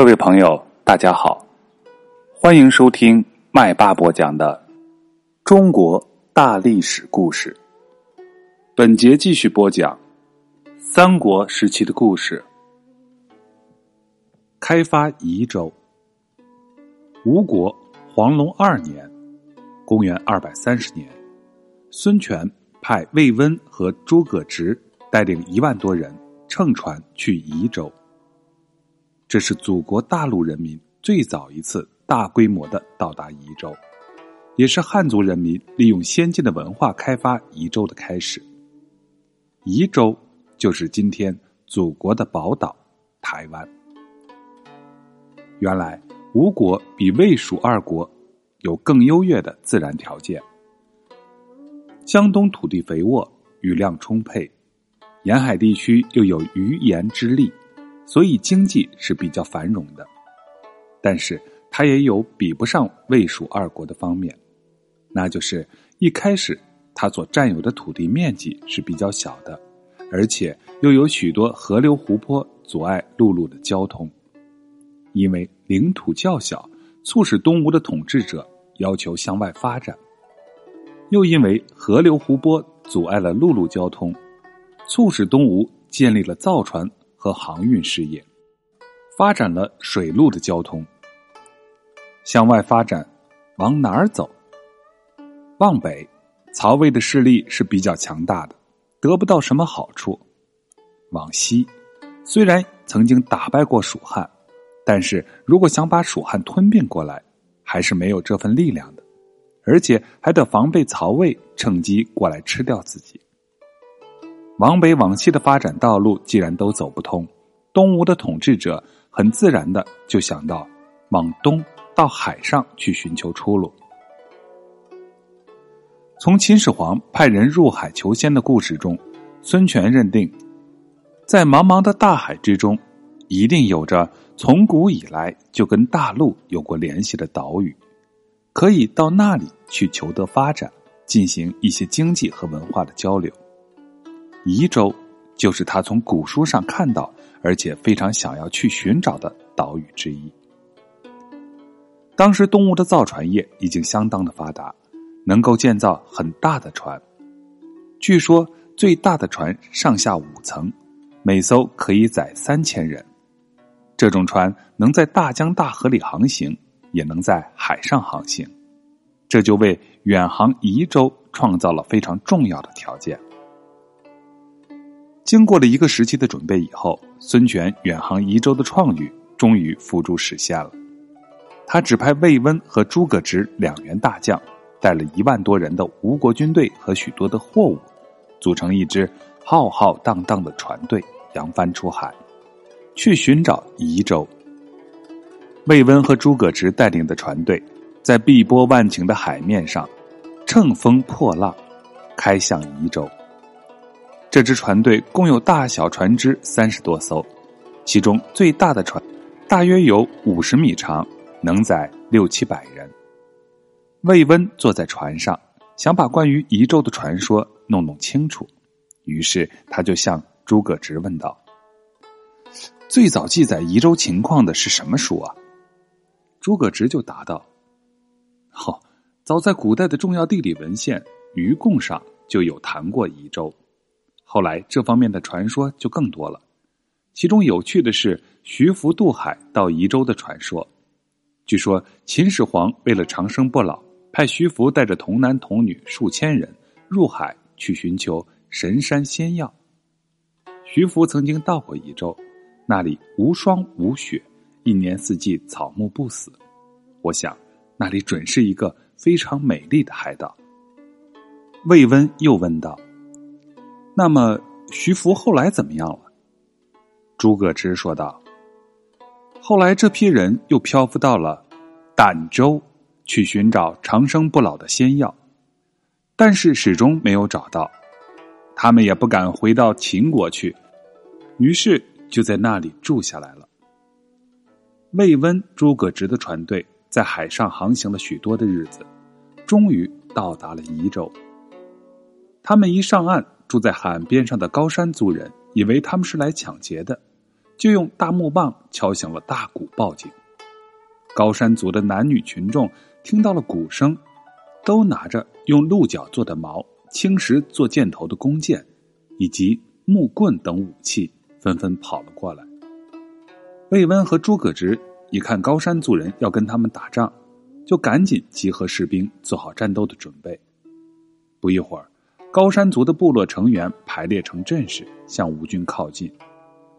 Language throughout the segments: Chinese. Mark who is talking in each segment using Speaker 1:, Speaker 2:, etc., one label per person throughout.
Speaker 1: 各位朋友，大家好，欢迎收听麦霸播讲的中国大历史故事。本节继续播讲三国时期的故事。开发宜州。吴国黄龙二年，公元二百三十年，孙权派魏温和诸葛直带领一万多人乘船去宜州。这是祖国大陆人民最早一次大规模的到达宜州，也是汉族人民利用先进的文化开发宜州的开始。宜州就是今天祖国的宝岛台湾。原来吴国比魏蜀二国有更优越的自然条件，江东土地肥沃，雨量充沛，沿海地区又有鱼盐之利。所以经济是比较繁荣的，但是它也有比不上魏蜀二国的方面，那就是一开始它所占有的土地面积是比较小的，而且又有许多河流湖泊阻碍陆路的交通，因为领土较小，促使东吴的统治者要求向外发展，又因为河流湖泊阻碍了陆路交通，促使东吴建立了造船。和航运事业，发展了水路的交通。向外发展，往哪儿走？往北，曹魏的势力是比较强大的，得不到什么好处。往西，虽然曾经打败过蜀汉，但是如果想把蜀汉吞并过来，还是没有这份力量的，而且还得防备曹魏趁机过来吃掉自己。往北往西的发展道路既然都走不通，东吴的统治者很自然的就想到往东到海上去寻求出路。从秦始皇派人入海求仙的故事中，孙权认定，在茫茫的大海之中，一定有着从古以来就跟大陆有过联系的岛屿，可以到那里去求得发展，进行一些经济和文化的交流。宜州就是他从古书上看到，而且非常想要去寻找的岛屿之一。当时东吴的造船业已经相当的发达，能够建造很大的船。据说最大的船上下五层，每艘可以载三千人。这种船能在大江大河里航行，也能在海上航行，这就为远航宜州创造了非常重要的条件。经过了一个时期的准备以后，孙权远航宜州的创举终于付诸实现了。他指派魏温和诸葛直两员大将，带了一万多人的吴国军队和许多的货物，组成一支浩浩荡荡的船队，扬帆出海，去寻找宜州。魏温和诸葛直带领的船队，在碧波万顷的海面上，乘风破浪，开向宜州。这支船队共有大小船只三十多艘，其中最大的船大约有五十米长，能载六七百人。魏温坐在船上，想把关于宜州的传说弄弄清楚，于是他就向诸葛直问道：“最早记载宜州情况的是什么书啊？”诸葛直就答道：“好，早在古代的重要地理文献《愚贡》上就有谈过宜州。”后来，这方面的传说就更多了。其中有趣的是徐福渡海到宜州的传说。据说秦始皇为了长生不老，派徐福带着童男童女数千人入海去寻求神山仙药。徐福曾经到过宜州，那里无霜无雪，一年四季草木不死。我想，那里准是一个非常美丽的海岛。魏温又问道。那么，徐福后来怎么样了？诸葛直说道：“后来这批人又漂浮到了儋州，去寻找长生不老的仙药，但是始终没有找到。他们也不敢回到秦国去，于是就在那里住下来了。”魏温、诸葛直的船队在海上航行了许多的日子，终于到达了宜州。他们一上岸。住在海岸边上的高山族人以为他们是来抢劫的，就用大木棒敲响了大鼓报警。高山族的男女群众听到了鼓声，都拿着用鹿角做的矛、青石做箭头的弓箭，以及木棍等武器，纷纷跑了过来。魏温和诸葛直一看高山族人要跟他们打仗，就赶紧集合士兵，做好战斗的准备。不一会儿，高山族的部落成员排列成阵势，向吴军靠近。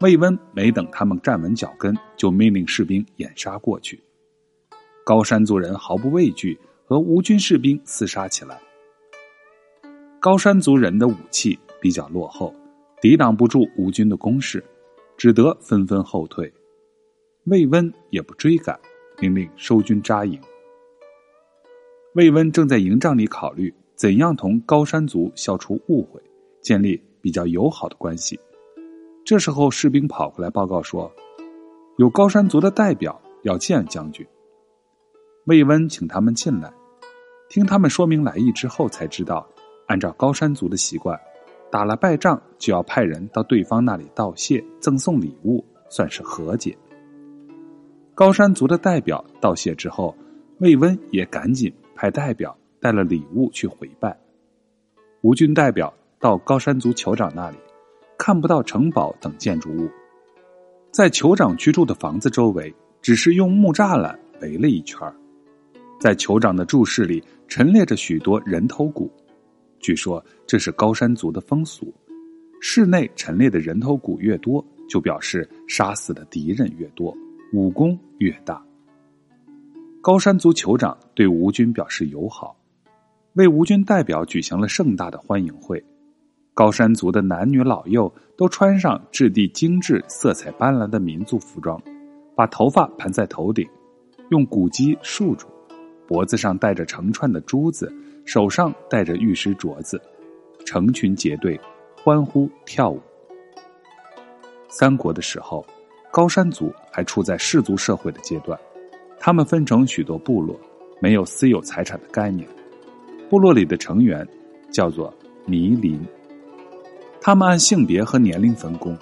Speaker 1: 魏温没等他们站稳脚跟，就命令士兵掩杀过去。高山族人毫不畏惧，和吴军士兵厮杀起来。高山族人的武器比较落后，抵挡不住吴军的攻势，只得纷纷后退。魏温也不追赶，命令收军扎营。魏温正在营帐里考虑怎样同高山族消除误会，建立比较友好的关系。这时候，士兵跑过来报告说，有高山族的代表要见将军。魏温请他们进来，听他们说明来意之后，才知道，按照高山族的习惯，打了败仗就要派人到对方那里道谢、赠送礼物，算是和解。高山族的代表道谢之后，魏温也赶紧派代表带了礼物去回拜。吴军代表到高山族酋长那里，看不到城堡等建筑物，在酋长居住的房子周围，只是用木栅栏围了一圈。在酋长的住室里陈列着许多人头骨，据说这是高山族的风俗。室内陈列的人头骨越多，就表示杀死的敌人越多，武功越大。高山族酋长对吴军表示友好，为吴军代表举行了盛大的欢迎会。高山族的男女老幼都穿上质地精致、色彩斑斓的民族服装，把头发盘在头顶，用骨鸡束住。脖子上戴着成串的珠子，手上戴着玉石镯子，成群结队，欢呼跳舞。三国的时候，高山族还处在氏族社会的阶段，他们分成许多部落，没有私有财产的概念。部落里的成员叫做迷林，他们按性别和年龄分工，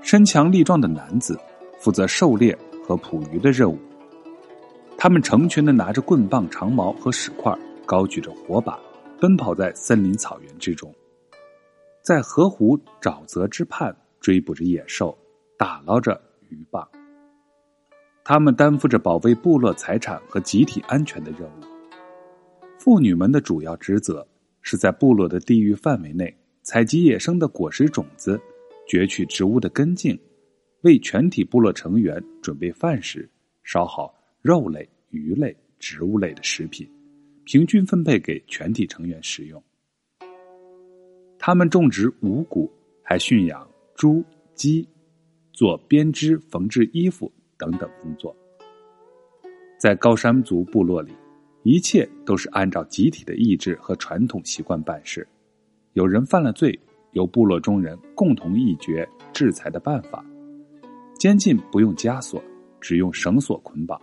Speaker 1: 身强力壮的男子负责狩猎和捕鱼的任务。他们成群的拿着棍棒、长矛和石块，高举着火把，奔跑在森林草原之中，在河湖沼泽之畔追捕着野兽，打捞着鱼蚌。他们担负着保卫部落财产和集体安全的任务。妇女们的主要职责是在部落的地域范围内采集野生的果实种子，攫取植物的根茎，为全体部落成员准备饭食，烧好。肉类、鱼类、植物类的食品，平均分配给全体成员食用。他们种植五谷，还驯养猪、鸡，做编织、缝制衣服等等工作。在高山族部落里，一切都是按照集体的意志和传统习惯办事。有人犯了罪，由部落中人共同议决制裁的办法。监禁不用枷锁，只用绳索捆绑。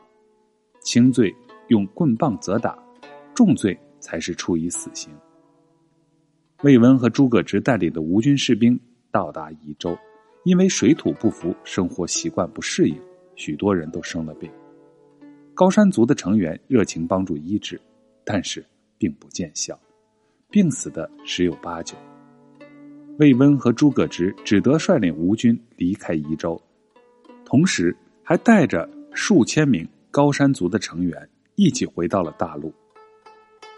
Speaker 1: 轻罪用棍棒责打，重罪才是处以死刑。魏温和诸葛直带领的吴军士兵到达宜州，因为水土不服，生活习惯不适应，许多人都生了病。高山族的成员热情帮助医治，但是并不见效，病死的十有八九。魏温和诸葛直只得率领吴军离开宜州，同时还带着数千名。高山族的成员一起回到了大陆，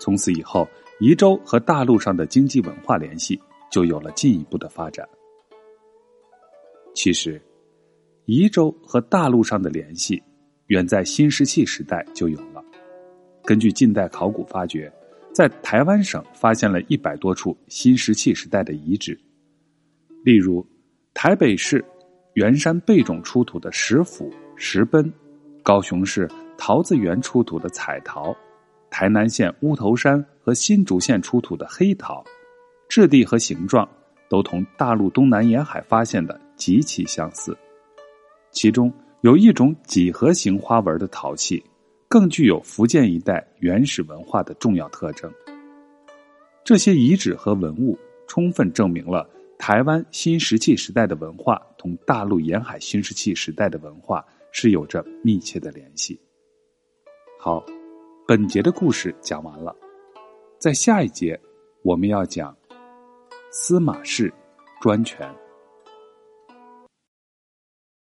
Speaker 1: 从此以后，宜州和大陆上的经济文化联系就有了进一步的发展。其实，宜州和大陆上的联系远在新石器时代就有了。根据近代考古发掘，在台湾省发现了一百多处新石器时代的遗址，例如台北市圆山贝冢出土的石斧、石奔。高雄市桃子园出土的彩陶，台南县乌头山和新竹县出土的黑陶，质地和形状都同大陆东南沿海发现的极其相似。其中有一种几何形花纹的陶器，更具有福建一带原始文化的重要特征。这些遗址和文物充分证明了台湾新石器时代的文化同大陆沿海新石器时代的文化是有着密切的联系。好，本节的故事讲完了，在下一节我们要讲司马氏专权。